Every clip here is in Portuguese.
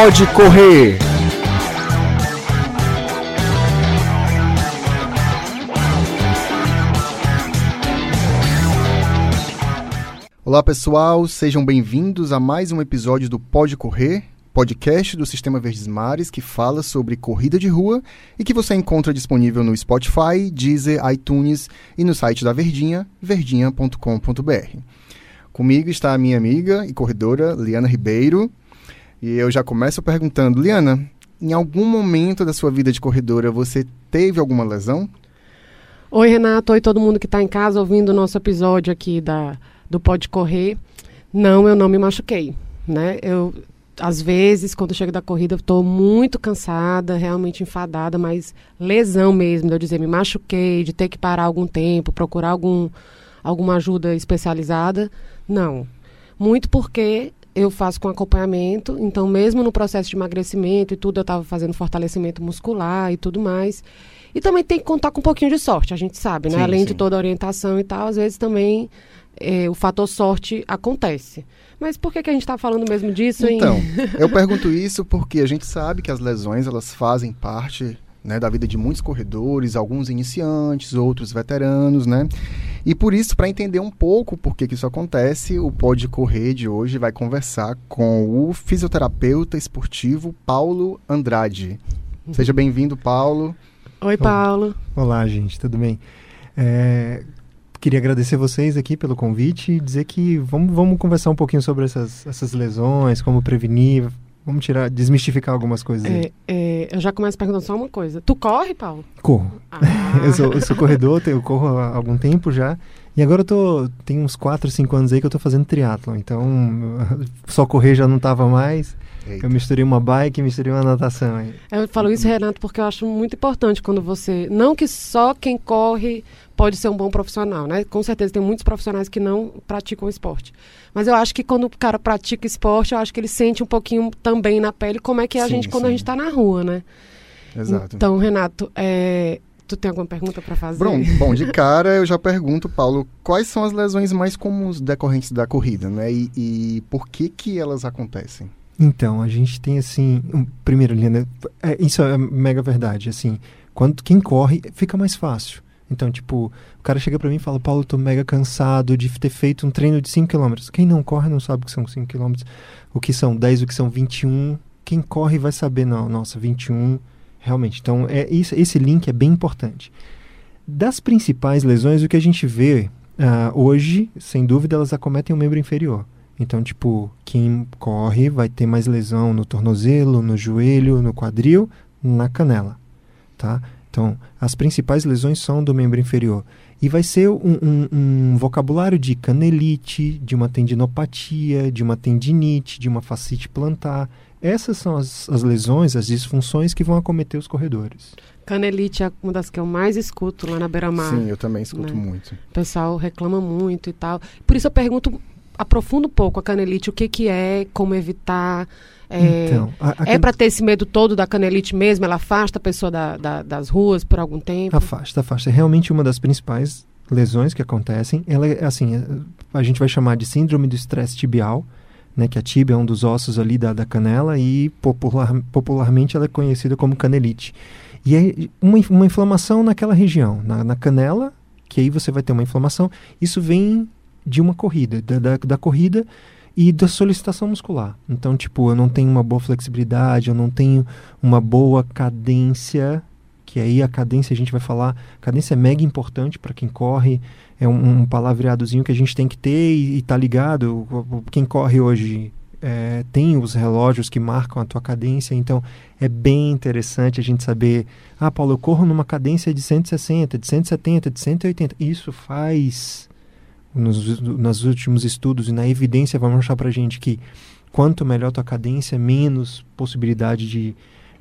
Pode Correr. Olá pessoal, sejam bem-vindos a mais um episódio do Pode Correr, podcast do Sistema Verdes Mares que fala sobre corrida de rua e que você encontra disponível no Spotify, Deezer, iTunes e no site da Verdinha, verdinha.com.br. Comigo está a minha amiga e corredora Liana Ribeiro. E eu já começo perguntando, Liana, em algum momento da sua vida de corredora você teve alguma lesão? Oi, Renato. Oi, todo mundo que está em casa ouvindo o nosso episódio aqui da, do Pode Correr. Não, eu não me machuquei, né? Eu, às vezes, quando chego da corrida, estou muito cansada, realmente enfadada, mas lesão mesmo, de eu dizer, me machuquei, de ter que parar algum tempo, procurar algum, alguma ajuda especializada, não. Muito porque eu faço com acompanhamento, então mesmo no processo de emagrecimento e tudo, eu estava fazendo fortalecimento muscular e tudo mais. E também tem que contar com um pouquinho de sorte, a gente sabe, né? Sim, Além sim. de toda a orientação e tal, às vezes também é, o fator sorte acontece. Mas por que, que a gente está falando mesmo disso? Então, hein? eu pergunto isso porque a gente sabe que as lesões elas fazem parte né, da vida de muitos corredores, alguns iniciantes, outros veteranos, né? E por isso, para entender um pouco por que, que isso acontece, o Pode Correr de hoje vai conversar com o fisioterapeuta esportivo Paulo Andrade. Seja bem-vindo, Paulo. Oi, Paulo. Olá, gente, tudo bem? É, queria agradecer vocês aqui pelo convite e dizer que vamos, vamos conversar um pouquinho sobre essas, essas lesões, como prevenir, Vamos tirar, desmistificar algumas coisas é, é, eu já começo perguntando só uma coisa. Tu corre, Paulo? Corro. Ah. eu, sou, eu sou corredor, eu corro há algum tempo já. E agora eu tô. Tem uns 4, 5 anos aí que eu tô fazendo triatlon. Então, só correr já não tava mais. Eita. Eu misturei uma bike e misturei uma natação. Aí. Eu falo isso, Renato, porque eu acho muito importante quando você. Não que só quem corre pode ser um bom profissional, né? Com certeza tem muitos profissionais que não praticam esporte. Mas eu acho que quando o cara pratica esporte, eu acho que ele sente um pouquinho também na pele como é que é a sim, gente quando sim. a gente está na rua, né? Exato. Então, Renato, é, Tu tem alguma pergunta para fazer? Bom, bom, de cara eu já pergunto, Paulo, quais são as lesões mais comuns decorrentes da corrida, né? E, e por que que elas acontecem? Então, a gente tem assim, um, primeiro, Lina, é, isso é mega verdade, assim, quando quem corre fica mais fácil. Então, tipo, o cara chega para mim e fala, Paulo, tô mega cansado de ter feito um treino de 5 km. Quem não corre não sabe o que são 5 km, o que são 10, o que são 21. Quem corre vai saber, não, nossa, 21, realmente. Então, é, isso, esse link é bem importante. Das principais lesões, o que a gente vê uh, hoje, sem dúvida, elas acometem o membro inferior. Então, tipo, quem corre vai ter mais lesão no tornozelo, no joelho, no quadril, na canela, tá? Então, as principais lesões são do membro inferior. E vai ser um, um, um, vocabulário de canelite, de uma tendinopatia, de uma tendinite, de uma fascite plantar. Essas são as, as lesões, as disfunções que vão acometer os corredores. Canelite é uma das que eu mais escuto lá na beira-mar. Sim, eu também escuto né? muito. O pessoal reclama muito e tal. Por isso eu pergunto, aprofundo um pouco a canelite, o que, que é, como evitar. É, então, a, a é can... para ter esse medo todo da canelite mesmo? Ela afasta a pessoa da, da, das ruas por algum tempo? Afasta, afasta. É realmente uma das principais lesões que acontecem. Ela é assim, a gente vai chamar de síndrome do estresse tibial, né, que a tibia é um dos ossos ali da, da canela e popular, popularmente ela é conhecida como canelite. E é uma, uma inflamação naquela região, na, na canela, que aí você vai ter uma inflamação. Isso vem de uma corrida, da, da, da corrida e da solicitação muscular. Então, tipo, eu não tenho uma boa flexibilidade, eu não tenho uma boa cadência, que aí a cadência a gente vai falar, cadência é mega importante para quem corre, é um, um, palavreadozinho que a gente tem que ter e, e tá ligado. Quem corre hoje é, tem os relógios que marcam a tua cadência, então é bem interessante a gente saber, ah, Paulo, eu corro numa cadência de 160, de 170, de 180. Isso faz nos, nos últimos estudos e na evidência vai mostrar para gente que quanto melhor tua cadência, menos possibilidade de,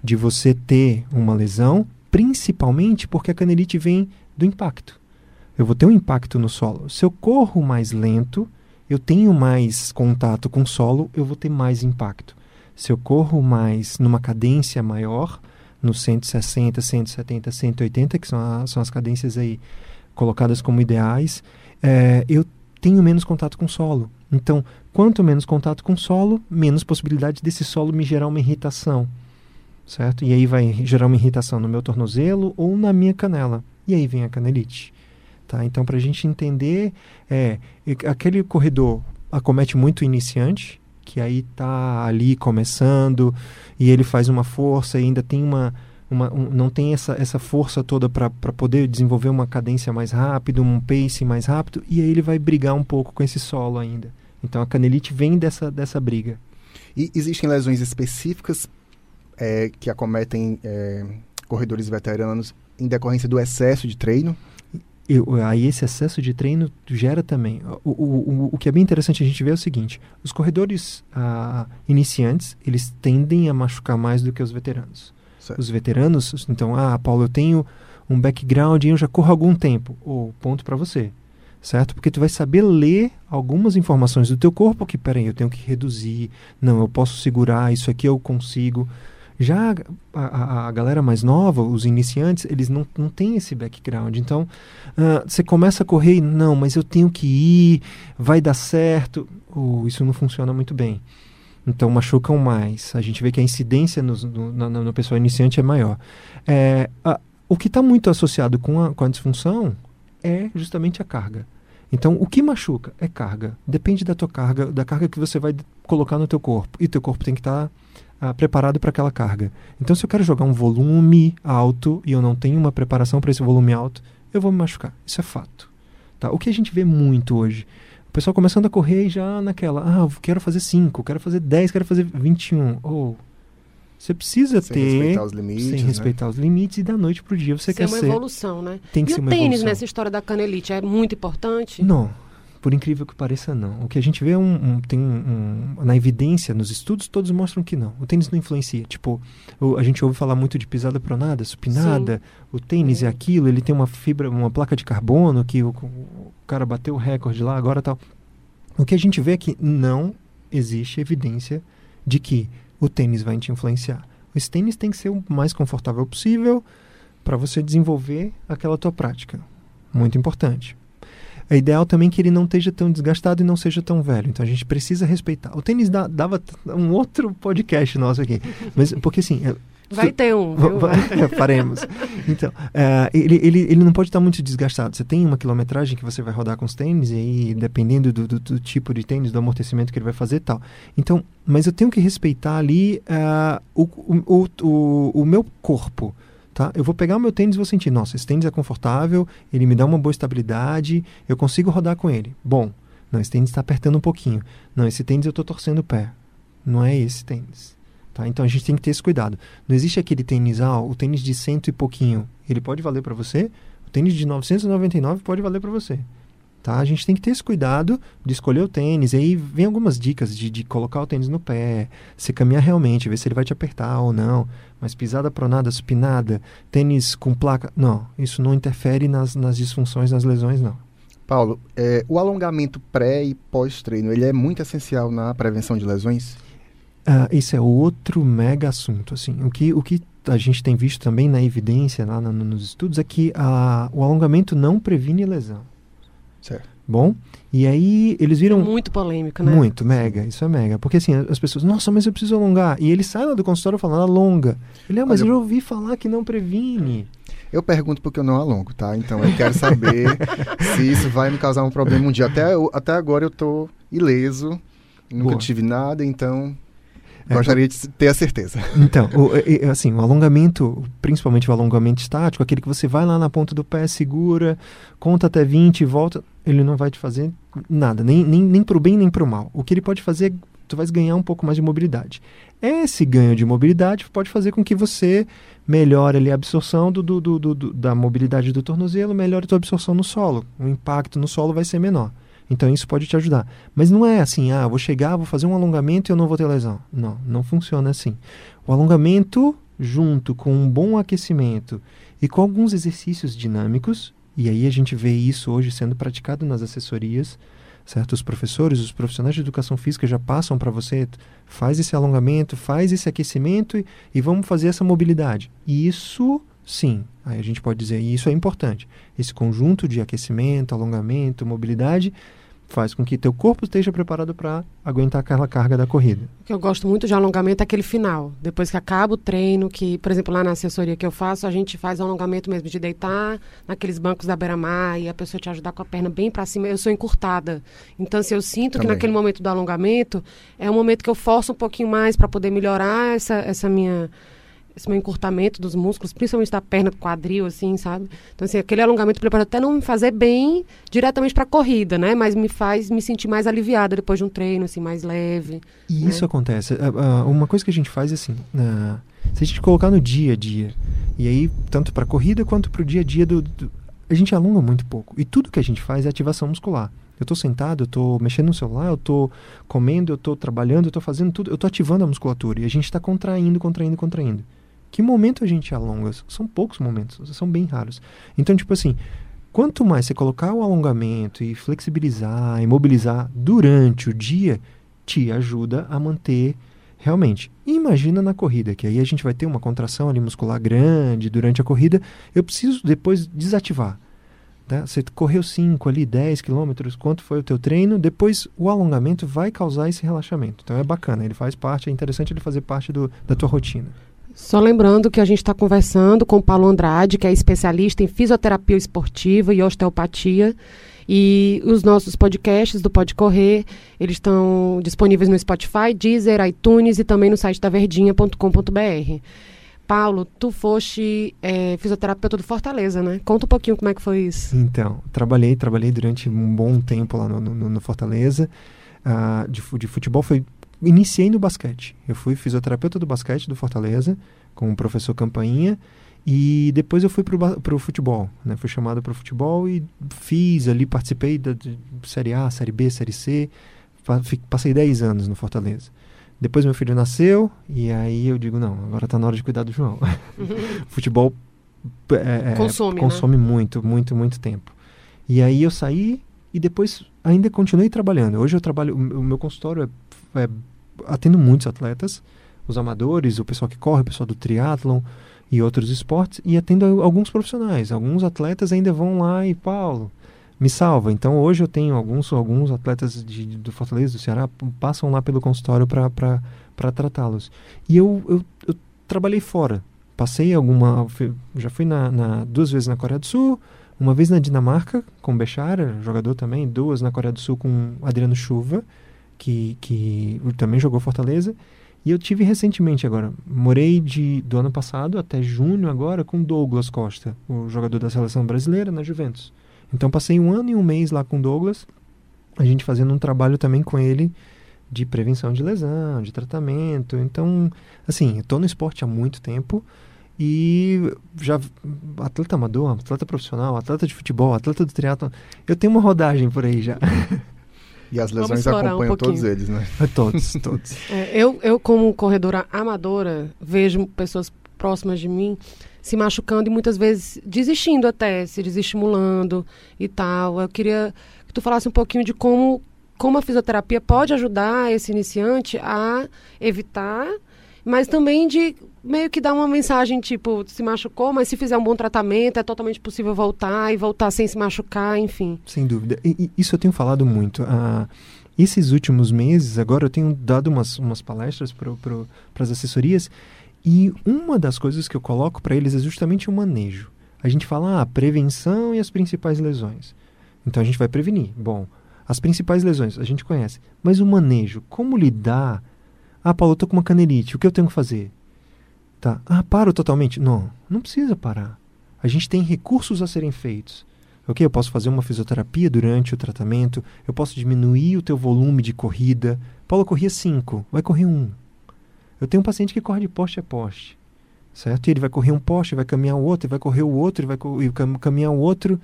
de você ter uma lesão, principalmente porque a canelite vem do impacto. Eu vou ter um impacto no solo. Se eu corro mais lento, eu tenho mais contato com o solo, eu vou ter mais impacto. Se eu corro mais numa cadência maior, no 160, 170, 180, que são, a, são as cadências aí colocadas como ideais, é, eu tenho menos contato com o solo. Então, quanto menos contato com o solo, menos possibilidade desse solo me gerar uma irritação, certo? E aí vai gerar uma irritação no meu tornozelo ou na minha canela. E aí vem a canelite. Tá? Então, para a gente entender, é, aquele corredor acomete muito iniciante, que aí está ali começando e ele faz uma força e ainda tem uma, uma um, não tem essa, essa força toda para poder desenvolver uma cadência mais rápida, um pace mais rápido, e aí ele vai brigar um pouco com esse solo ainda. Então a canelite vem dessa, dessa briga. E existem lesões específicas é, que acometem é, corredores veteranos em decorrência do excesso de treino? eu, aí esse excesso de treino gera também. O, o, o, que é bem interessante a gente ver é o seguinte: os corredores ah, iniciantes eles tendem a machucar mais do que os veteranos. Certo. Os veteranos, então, ah, Paulo, eu tenho um background e eu já corro algum tempo. Ou ponto para você, certo? Porque tu vai saber ler algumas informações do teu corpo que, peraí, eu tenho que reduzir, não, eu posso segurar, isso aqui eu consigo. Já a, a, a, galera mais nova, os iniciantes, eles não, não têm esse background. Então, uh, você começa a correr e, não, mas eu tenho que ir, vai dar certo. Uh, isso não funciona muito bem. Então, machucam mais. A gente vê que a incidência no, no, no, pessoal iniciante é maior. É, a, o que está muito associado com a, com a disfunção é justamente a carga. Então, o que machuca é carga. Depende da tua carga, da carga que você vai colocar no teu corpo. E teu corpo tem que estar... Tá ah, preparado para aquela carga. Então, se eu quero jogar um volume alto e eu não tenho uma preparação para esse volume alto, eu vou me machucar. Isso é fato. Tá? O que a gente vê muito hoje? O pessoal começando a correr já naquela, ah, quero fazer 5, quero fazer 10, quero fazer 21. Ou oh, você precisa sem ter respeitar os limites, sem né? respeitar os limites e da noite pro dia você ser quer uma ser evolução, né? Tem que e ser o uma tênis evolução. nessa história da canelite é muito importante? Não. Por incrível que pareça, não. O que a gente vê é um, um tem um, um, na evidência, nos estudos, todos mostram que não. O tênis não influencia. Tipo, o, a gente ouve falar muito de pisada pronada, supinada. Sim. O tênis é. é aquilo, ele tem uma fibra, uma placa de carbono que o, o cara bateu o recorde lá, agora tal. O que a gente vê é que não existe evidência de que o tênis vai te influenciar. Esse tênis tem que ser o mais confortável possível para você desenvolver aquela tua prática. Muito importante. É ideal também que ele não esteja tão desgastado e não seja tão velho. Então a gente precisa respeitar. O tênis dá, dava um outro podcast nosso aqui. Mas, porque assim. É, Vai ter um, viu? É, faremos. Então, é, ele, ele, ele não pode estar muito desgastado. Você tem uma quilometragem que você vai rodar com os tênis, e aí, dependendo do, do, do tipo de tênis, do amortecimento que ele vai fazer e tal. Então, mas eu tenho que respeitar ali uh, o, o, o, o meu corpo. Tá? Eu vou pegar o meu tênis e vou sentir, nossa, esse tênis é confortável, ele me dá uma boa estabilidade, eu consigo rodar com ele. Bom, não, esse tênis está apertando um pouquinho. Não, esse tênis eu estou torcendo o pé. Não é esse tênis. Tá? Então a gente tem que ter esse cuidado. Não existe aquele tênis, ah, o tênis de cento e pouquinho, ele pode valer para você, o tênis de 999 pode valer para você. Tá? A gente tem que ter esse cuidado de escolher o tênis. E aí vem algumas dicas de, de colocar o tênis no pé, se caminhar realmente, ver se ele vai te apertar ou não. Mas pisada pronada, supinada, tênis com placa. Não, isso não interfere nas, nas disfunções, nas lesões, não. Paulo, é, o alongamento pré e pós-treino, ele é muito essencial na prevenção de lesões? Uh, esse é outro mega assunto. Assim. O, que, o que a gente tem visto também na evidência, lá no, nos estudos, é que uh, o alongamento não previne lesão. Certo. Bom, e aí eles viram. Muito polêmico, né? Muito, mega, isso é mega. Porque assim, as pessoas, nossa, mas eu preciso alongar. E ele sai lá do consultório falando, alonga. Ele, ah, mas Olha, eu já ouvi falar que não previne. Eu pergunto porque eu não alongo, tá? Então eu quero saber se isso vai me causar um problema um dia. Até, até agora eu tô ileso, nunca Boa. tive nada, então é, Gostaria de ter a certeza. Então, o, assim, o alongamento, principalmente o alongamento estático, aquele que você vai lá na ponta do pé, segura, conta até 20 e volta, ele não vai te fazer nada, nem, nem, nem para o bem nem para o mal. O que ele pode fazer, tu vai ganhar um pouco mais de mobilidade. Esse ganho de mobilidade pode fazer com que você melhore ali a absorção do, do, do, do da mobilidade do tornozelo, melhore a tua absorção no solo. O impacto no solo vai ser menor. Então isso pode te ajudar. Mas não é assim, ah, vou chegar, vou fazer um alongamento e eu não vou ter lesão. Não, não funciona assim. O alongamento, junto com um bom aquecimento e com alguns exercícios dinâmicos, e aí a gente vê isso hoje sendo praticado nas assessorias, certo? Os professores, os profissionais de educação física já passam para você, faz esse alongamento, faz esse aquecimento e, e vamos fazer essa mobilidade. Isso Sim, aí a gente pode dizer, e isso é importante. Esse conjunto de aquecimento, alongamento, mobilidade faz com que teu corpo esteja preparado para aguentar aquela carga da corrida. O que eu gosto muito de alongamento é aquele final. Depois que acaba o treino, que, por exemplo, lá na assessoria que eu faço, a gente faz alongamento mesmo de deitar naqueles bancos da beira-mar e a pessoa te ajudar com a perna bem para cima. Eu sou encurtada. Então, se eu sinto Também. que naquele momento do alongamento é um momento que eu forço um pouquinho mais para poder melhorar essa, essa minha esse meu encurtamento dos músculos, principalmente da perna, do quadril, assim, sabe? Então, assim, aquele alongamento prepara até não me fazer bem diretamente para a corrida, né? Mas me faz me sentir mais aliviada depois de um treino, assim, mais leve. E né? isso acontece. Uma coisa que a gente faz, assim, se a gente colocar no dia a dia, e aí, tanto para a corrida quanto para o dia a dia, do, do, a gente alonga muito pouco. E tudo que a gente faz é ativação muscular. Eu estou sentado, eu estou mexendo no celular, eu estou comendo, eu estou trabalhando, eu estou fazendo tudo, eu estou ativando a musculatura. E a gente está contraindo, contraindo, contraindo. Que momento a gente alonga? São poucos momentos, são bem raros. Então, tipo assim, quanto mais você colocar o alongamento e flexibilizar, imobilizar durante o dia, te ajuda a manter realmente. imagina na corrida, que aí a gente vai ter uma contração ali muscular grande durante a corrida. Eu preciso depois desativar. Tá? Você correu 5 ali, 10 quilômetros, quanto foi o teu treino, depois o alongamento vai causar esse relaxamento. Então é bacana, ele faz parte, é interessante ele fazer parte do, da tua rotina. Só lembrando que a gente está conversando com Paulo Andrade, que é especialista em fisioterapia esportiva e osteopatia. E os nossos podcasts do Pode Correr, eles estão disponíveis no Spotify, Deezer, iTunes e também no site da verdinha.com.br. Paulo, tu foste é, fisioterapeuta do Fortaleza, né? Conta um pouquinho como é que foi isso. Então, trabalhei, trabalhei durante um bom tempo lá no, no, no Fortaleza. Uh, de, de futebol foi iniciei no basquete. Eu fui fisioterapeuta do basquete do Fortaleza, com o professor Campainha, e depois eu fui para o futebol. Né? Fui chamado para o futebol e fiz ali, participei da Série A, Série B, Série C. Passei 10 anos no Fortaleza. Depois meu filho nasceu, e aí eu digo, não, agora está na hora de cuidar do João. Futebol é, é, consome, consome né? muito, muito, muito tempo. E aí eu saí e depois ainda continuei trabalhando. Hoje eu trabalho, o meu consultório é é, atendo muitos atletas, os amadores, o pessoal que corre, o pessoal do triatlon e outros esportes, e atendo alguns profissionais. Alguns atletas ainda vão lá e, Paulo, me salva. Então hoje eu tenho alguns, alguns atletas de, do Fortaleza, do Ceará, passam lá pelo consultório para tratá-los. E eu, eu, eu, trabalhei fora. Passei alguma. Já fui na, na, duas vezes na Coreia do Sul, uma vez na Dinamarca, com Bechara, jogador também, duas na Coreia do Sul com Adriano Chuva que, que também jogou Fortaleza. E eu tive recentemente agora, morei de, do ano passado até junho agora com Douglas Costa, o jogador da seleção brasileira na Juventus. Então passei um ano e um mês lá com Douglas, a gente fazendo um trabalho também com ele de prevenção de lesão, de tratamento. Então, assim, estou no esporte há muito tempo e já atleta amador, atleta profissional, atleta de futebol, atleta do triatlo, eu tenho uma rodagem por aí já. E as lesões acompanham um todos eles, né? todos, todos. É, eu, eu, como corredora amadora, vejo pessoas próximas de mim se machucando e muitas vezes desistindo até, se desestimulando e tal. Eu queria que tu falasse um pouquinho de como, como a fisioterapia pode ajudar esse iniciante a evitar mas também de meio que dar uma mensagem tipo, se machucou, mas se fizer um bom tratamento, é totalmente possível voltar e voltar sem se machucar, enfim. Sem dúvida. E, e isso eu tenho falado muito. Ah, esses últimos meses, agora eu tenho dado umas, umas palestras para as assessorias e uma das coisas que eu coloco para eles é justamente o manejo. A gente fala, ah, prevenção e as principais lesões. Então a gente vai prevenir. Bom, as principais lesões a gente conhece, mas o manejo, como lidar ah, Paulo, eu tô com uma canelite, o que eu tenho que fazer? Tá. Ah, paro totalmente? Não, não precisa parar. A gente tem recursos a serem feitos. Ok, eu posso fazer uma fisioterapia durante o tratamento, eu posso diminuir o teu volume de corrida. Paulo corria 5, vai correr 1. Um. Eu tenho um paciente que corre de poste a poste, certo? E ele vai correr um poste, vai caminhar o outro, vai correr o outro, vai caminhar o outro.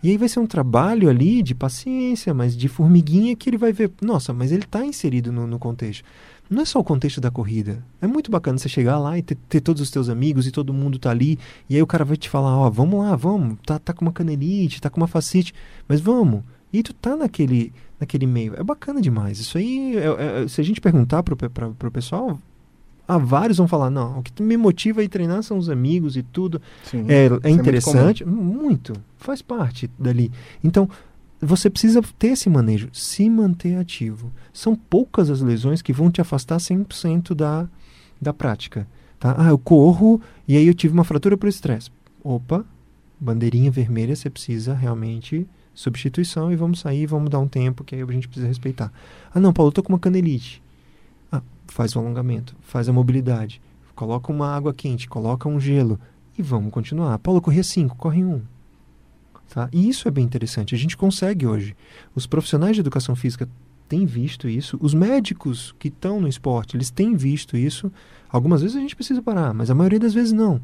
E aí vai ser um trabalho ali de paciência, mas de formiguinha que ele vai ver, nossa, mas ele está inserido no, no contexto não é só o contexto da corrida. É muito bacana você chegar lá e ter, ter, todos os teus amigos e todo mundo tá ali. E aí o cara vai te falar, ó, vamos lá, vamos. Tá, tá com uma canelite, tá com uma facite, mas vamos. E tu tá naquele, naquele meio. É bacana demais. Isso aí, é, é, se a gente perguntar pro, pra, pro pessoal, há vários vão falar, não, o que me motiva a ir treinar são os amigos e tudo. Sim, é, é interessante. É muito, muito, faz parte dali. Então, você precisa ter esse manejo, se manter ativo. São poucas as lesões que vão te afastar 100% da, da prática. Tá? Ah, eu corro e aí eu tive uma fratura por estresse. Opa, bandeirinha vermelha, você precisa realmente substituição e vamos sair, vamos dar um tempo que aí a gente precisa respeitar. Ah, não, Paulo, eu tô com uma canelite. Ah, faz o alongamento, faz a mobilidade, coloca uma água quente, coloca um gelo e vamos continuar. Paulo, corria 5, corre 1. Um. Tá? E isso é bem interessante. A gente consegue hoje. Os profissionais de educação física têm visto isso. Os médicos que estão no esporte, eles têm visto isso. Algumas vezes a gente precisa parar, mas a maioria das vezes não.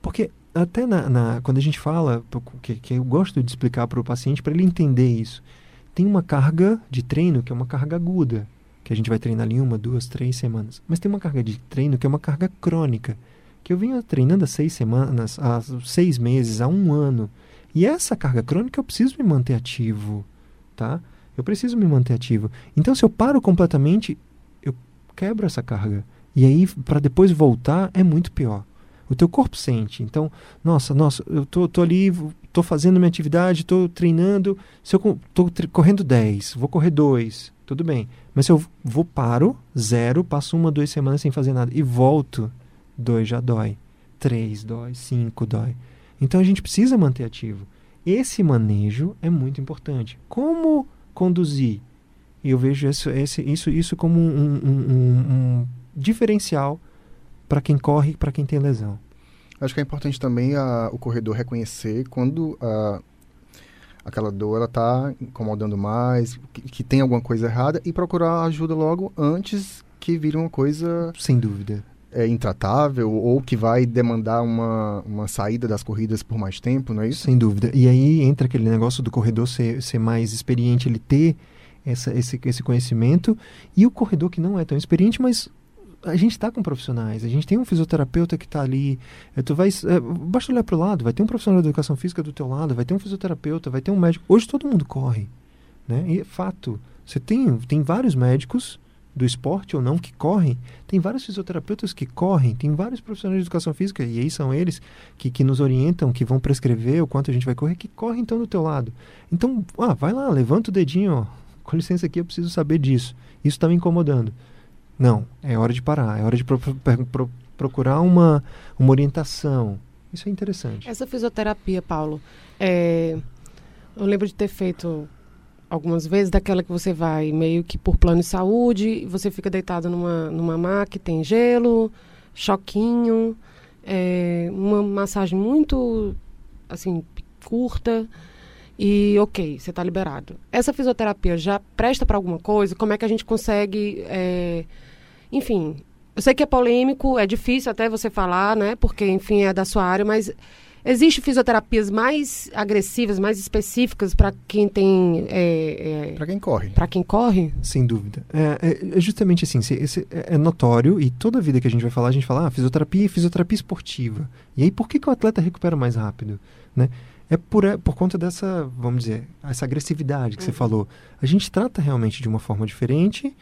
Porque até na, na quando a gente fala, que, que eu gosto de explicar para o paciente, para ele entender isso, tem uma carga de treino que é uma carga aguda, que a gente vai treinar ali uma, duas, três semanas. Mas tem uma carga de treino que é uma carga crônica, que eu venho treinando há seis semanas, há seis meses, há um ano. E essa carga crônica eu preciso me manter ativo, tá? Eu preciso me manter ativo. Então, se eu paro completamente, eu quebro essa carga. E aí, para depois voltar, é muito pior. O teu corpo sente. Então, nossa, nossa, eu tô, tô ali, tô fazendo minha atividade, tô treinando. Se eu tô correndo 10, vou correr 2, tudo bem. Mas se eu vou, paro, zero, passo uma, duas semanas sem fazer nada e volto, dois já dói. Três dói, cinco dói. Então a gente precisa manter ativo. Esse manejo é muito importante. Como conduzir? E eu vejo isso, isso, isso como um, um, um, um diferencial para quem corre e para quem tem lesão. Acho que é importante também a, o corredor reconhecer quando a, aquela dor ela está incomodando mais, que, que, tem alguma coisa errada e procurar ajuda logo antes que vire uma coisa. Sem dúvida. É, intratável ou que vai demandar uma, uma saída das corridas por mais tempo, não é isso? Sem dúvida. E aí entra aquele negócio do corredor ser, ser mais experiente, ele ter essa, esse, esse conhecimento, e o corredor que não é tão experiente, mas a gente está com profissionais, a gente tem um fisioterapeuta que está ali, é, tu vai, é, basta olhar para o lado, vai ter um profissional de educação física do teu lado, vai ter um fisioterapeuta, vai ter um médico. Hoje todo mundo corre, né? E é fato. Você tem, tem vários médicos do esporte ou não que correm, tem vários fisioterapeutas que correm, tem vários profissionais de educação física, e aí são eles que, que nos orientam, que vão prescrever o quanto a gente vai correr, que correm então do teu lado. Então, ah, vai lá, levanta o dedinho, ó, com licença aqui, eu preciso saber disso. Isso está me incomodando. Não, é hora de parar, é hora de pro, pro, procurar uma, uma orientação. Isso é interessante. Essa fisioterapia, Paulo, é, eu lembro de ter feito algumas vezes daquela que você vai meio que por plano de saúde, você fica deitado numa, numa maca, tem gelo, choquinho, é, uma massagem muito assim curta e ok, você está liberado. Essa fisioterapia já presta para alguma coisa? Como é que a gente consegue, é, enfim, eu sei que é polêmico, é difícil até você falar, né? Porque enfim é da sua área, mas Existem fisioterapias mais agressivas, mais específicas para quem tem. É, é, para quem corre. Para quem corre? Sem dúvida. É, é, é justamente assim, esse, é, é notório e toda vida que a gente vai falar, a gente fala ah, fisioterapia e fisioterapia esportiva. E aí, por que, que o atleta recupera mais rápido? Né? é por, é por conta dessa, vamos dizer, essa agressividade que uhum. você falou. A gente trata realmente de uma forma diferente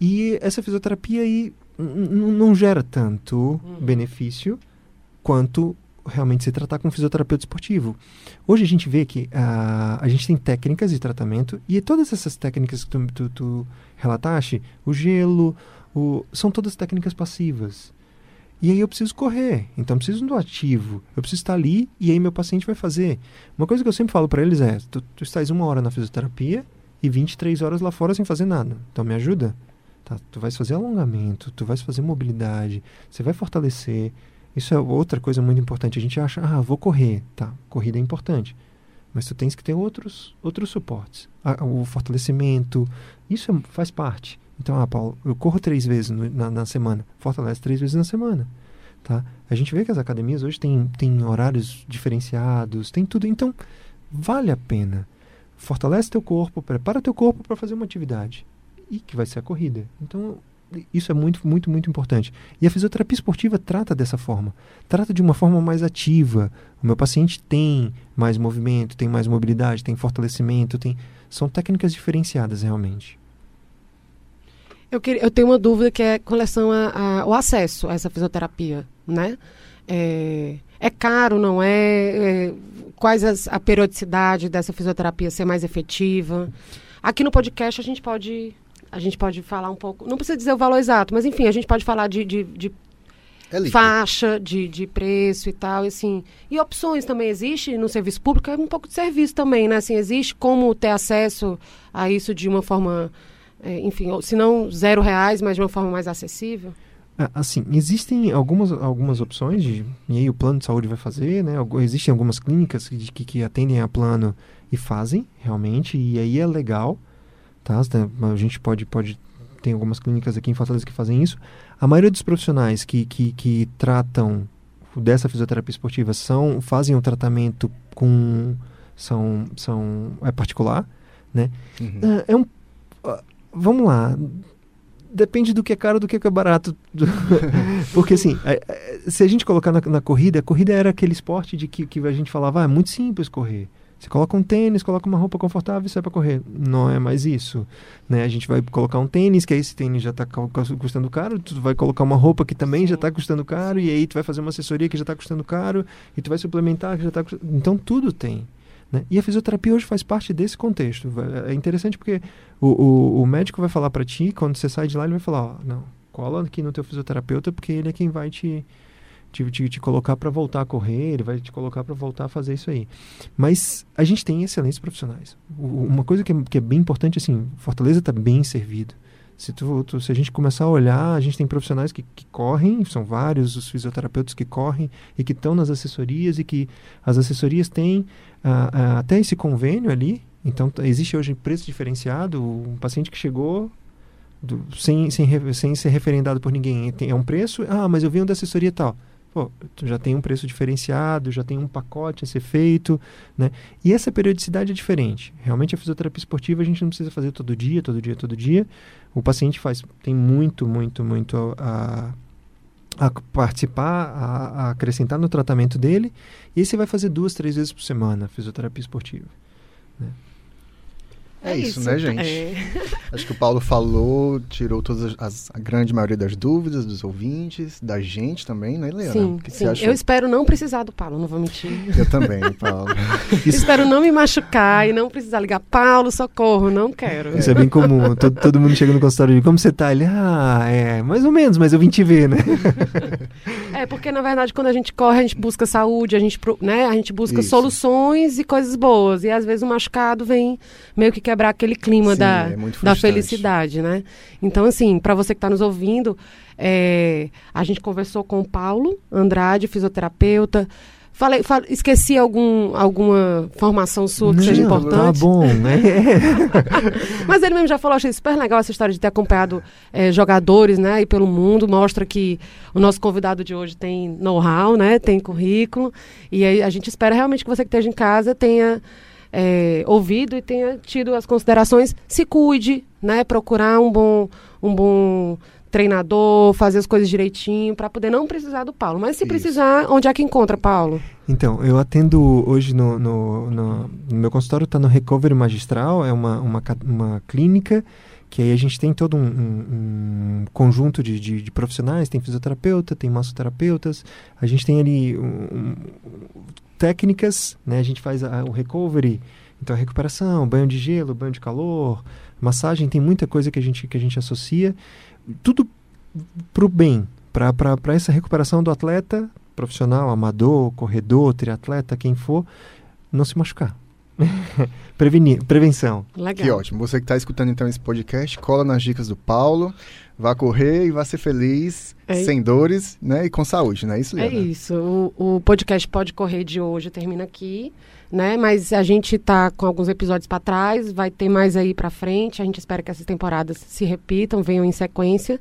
e essa fisioterapia aí não gera tanto uhum. benefício quanto realmente se tratar com um fisioterapeuta esportivo. Hoje a gente vê que uh, a gente tem técnicas de tratamento e todas essas técnicas que tu, tu, tu relataste, o gelo, o, são todas técnicas passivas. E aí eu preciso correr, então eu preciso do ativo, eu preciso estar ali e aí meu paciente vai fazer. Uma coisa que eu sempre falo para eles é: tu, tu estás uma hora na fisioterapia e 23 horas lá fora sem fazer nada. Então me ajuda. Tá, tu vais fazer alongamento, tu vais fazer mobilidade, você vai fortalecer. Isso é outra coisa muito importante. A gente acha, ah, vou correr. Tá, corrida é importante. Mas tu tens que ter outros, outros suportes. o fortalecimento, isso é, faz parte. Então, ah, Paulo, eu corro três vezes no, na, na, semana. Fortalece três vezes na semana. Tá? A gente vê que as academias hoje têm, têm horários diferenciados, tem tudo. Então, vale a pena. Fortalece teu corpo, prepara teu corpo para fazer uma atividade. E que vai ser a corrida. Então, isso é muito, muito, muito importante. E a fisioterapia esportiva trata dessa forma. Trata de uma forma mais ativa. O meu paciente tem mais movimento, tem mais mobilidade, tem fortalecimento, tem... São técnicas diferenciadas realmente. Eu, queria, eu tenho uma dúvida que é com relação ao acesso a essa fisioterapia, né? É, é caro, não é? é quais as, a periodicidade dessa fisioterapia ser mais efetiva? Aqui no podcast a gente pode a gente pode falar um pouco, não precisa dizer o valor exato, mas enfim, a gente pode falar de, de, de é faixa de, de preço e tal, e assim. E opções também existe no serviço público, é um pouco de serviço também, né? Assim, existe como ter acesso a isso de uma forma, é, enfim, se não zero reais, mas de uma forma mais acessível? É, assim, existem algumas, algumas opções, de, e aí o plano de saúde vai fazer, né? Existem algumas clínicas que, que, que atendem a plano e fazem, realmente, e aí é legal. Tá? A gente pode, pode tem algumas clínicas aqui em Fortaleza que fazem isso. A maioria dos profissionais que, que, que tratam dessa fisioterapia esportiva são fazem o um tratamento com são são é particular, né? Uhum. É, é um uh, vamos lá depende do que é caro do que é barato porque assim se a gente colocar na, na, corrida a corrida era aquele esporte de que, que a gente falava ah, é muito simples correr você coloca um tênis, coloca uma roupa confortável e sai para correr. Não é mais isso. Né? A gente vai colocar um tênis, que aí esse tênis já está custando caro, tu vai colocar uma roupa que também Sim. já está custando caro, e aí tu vai fazer uma assessoria que já está custando caro, e tu vai suplementar que já está custando... Então tudo tem. Né? E a fisioterapia hoje faz parte desse contexto. É interessante porque o, o, o médico vai falar para ti, quando você sai de lá, ele vai falar, ó, não, cola aqui no teu fisioterapeuta, porque ele é quem vai te te, te, te colocar para voltar a correr, ele vai te colocar para voltar a fazer isso aí. Mas a gente tem excelentes profissionais. O, uma coisa que é, que é, bem importante, assim, Fortaleza está bem servido. Se, tu, tu, se a gente começar a olhar, a gente tem profissionais que, que correm, são vários os fisioterapeutas que correm e que estão nas assessorias e que as assessorias têm ah, ah, até esse convênio ali. Então, existe hoje preço diferenciado. Um paciente que chegou do, sem, sem, sem ser referendado por ninguém, tem, é um preço, ah, mas eu venho da assessoria tal pô, já tem um preço diferenciado, já tem um pacote a ser feito, né? E essa periodicidade é diferente. Realmente a fisioterapia esportiva a gente não precisa fazer todo dia, todo dia, todo dia. O paciente faz, tem muito, muito, muito a, a participar, a, a acrescentar no tratamento dele. E você vai fazer duas, três vezes por semana fisioterapia esportiva. Né? É, é isso, isso, né, gente? É. Acho que o Paulo falou, tirou todas as, a grande maioria das dúvidas dos ouvintes, da gente também, né, Leana? Sim, sim. Eu espero não precisar do Paulo, não vou mentir. Eu também, Paulo. espero não me machucar e não precisar ligar, Paulo, socorro, não quero. Isso é bem comum. todo, todo mundo chega no consultório e como você tá? Ele, ah, é, mais ou menos, mas eu vim te ver, né? é, porque na verdade quando a gente corre, a gente busca saúde, a gente, né, a gente busca Isso. soluções e coisas boas. E às vezes o machucado vem meio que quebrar aquele clima Sim, da, é da felicidade, né? Então, assim, para você que está nos ouvindo, é, a gente conversou com o Paulo Andrade, fisioterapeuta. Falei, falei, esqueci algum, alguma formação sua que Não, seja importante? Tá bom, né? Mas ele mesmo já falou, achei super legal essa história de ter acompanhado é, jogadores, né, e pelo mundo, mostra que o nosso convidado de hoje tem know-how, né, tem currículo, e aí a gente espera realmente que você que esteja em casa tenha é, ouvido e tenha tido as considerações, se cuide, né? Procurar um bom, um bom treinador, fazer as coisas direitinho, para poder não precisar do Paulo. Mas se Isso. precisar, onde é que encontra, Paulo? Então, eu atendo hoje no, no, no, no meu consultório, está no Recovery Magistral, é uma, uma, uma clínica que aí a gente tem todo um, um, um conjunto de, de, de, profissionais, tem fisioterapeuta, tem massoterapeutas, a gente tem ali um, técnicas, né? A gente faz a, o recovery, então a recuperação, banho de gelo, banho de calor, massagem, tem muita coisa que a gente, que a gente associa, tudo para o bem, para essa recuperação do atleta profissional, amador, corredor, triatleta, quem for, não se machucar. Prevenir, prevenção. Legal. Que ótimo. Você que está escutando então esse podcast, cola nas dicas do Paulo, vá correr e vá ser feliz, é sem dores, né? E com saúde, não é isso, Liana? É isso. O, o podcast Pode Correr de hoje termina aqui, né? Mas a gente está com alguns episódios para trás, vai ter mais aí para frente. A gente espera que essas temporadas se repitam, venham em sequência.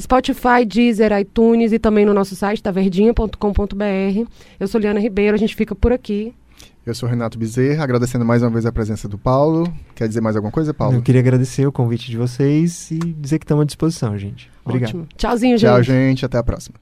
Spotify, Deezer, iTunes e também no nosso site, taverdinha.com.br. Eu sou Liana Ribeiro, a gente fica por aqui. Eu sou Renato Bezerra, agradecendo mais uma vez a presença do Paulo. Quer dizer mais alguma coisa, Paulo? Eu queria agradecer o convite de vocês e dizer que estamos à disposição, gente. Obrigado. Ótimo. Tchauzinho, gente. Tchau, gente. Até a próxima.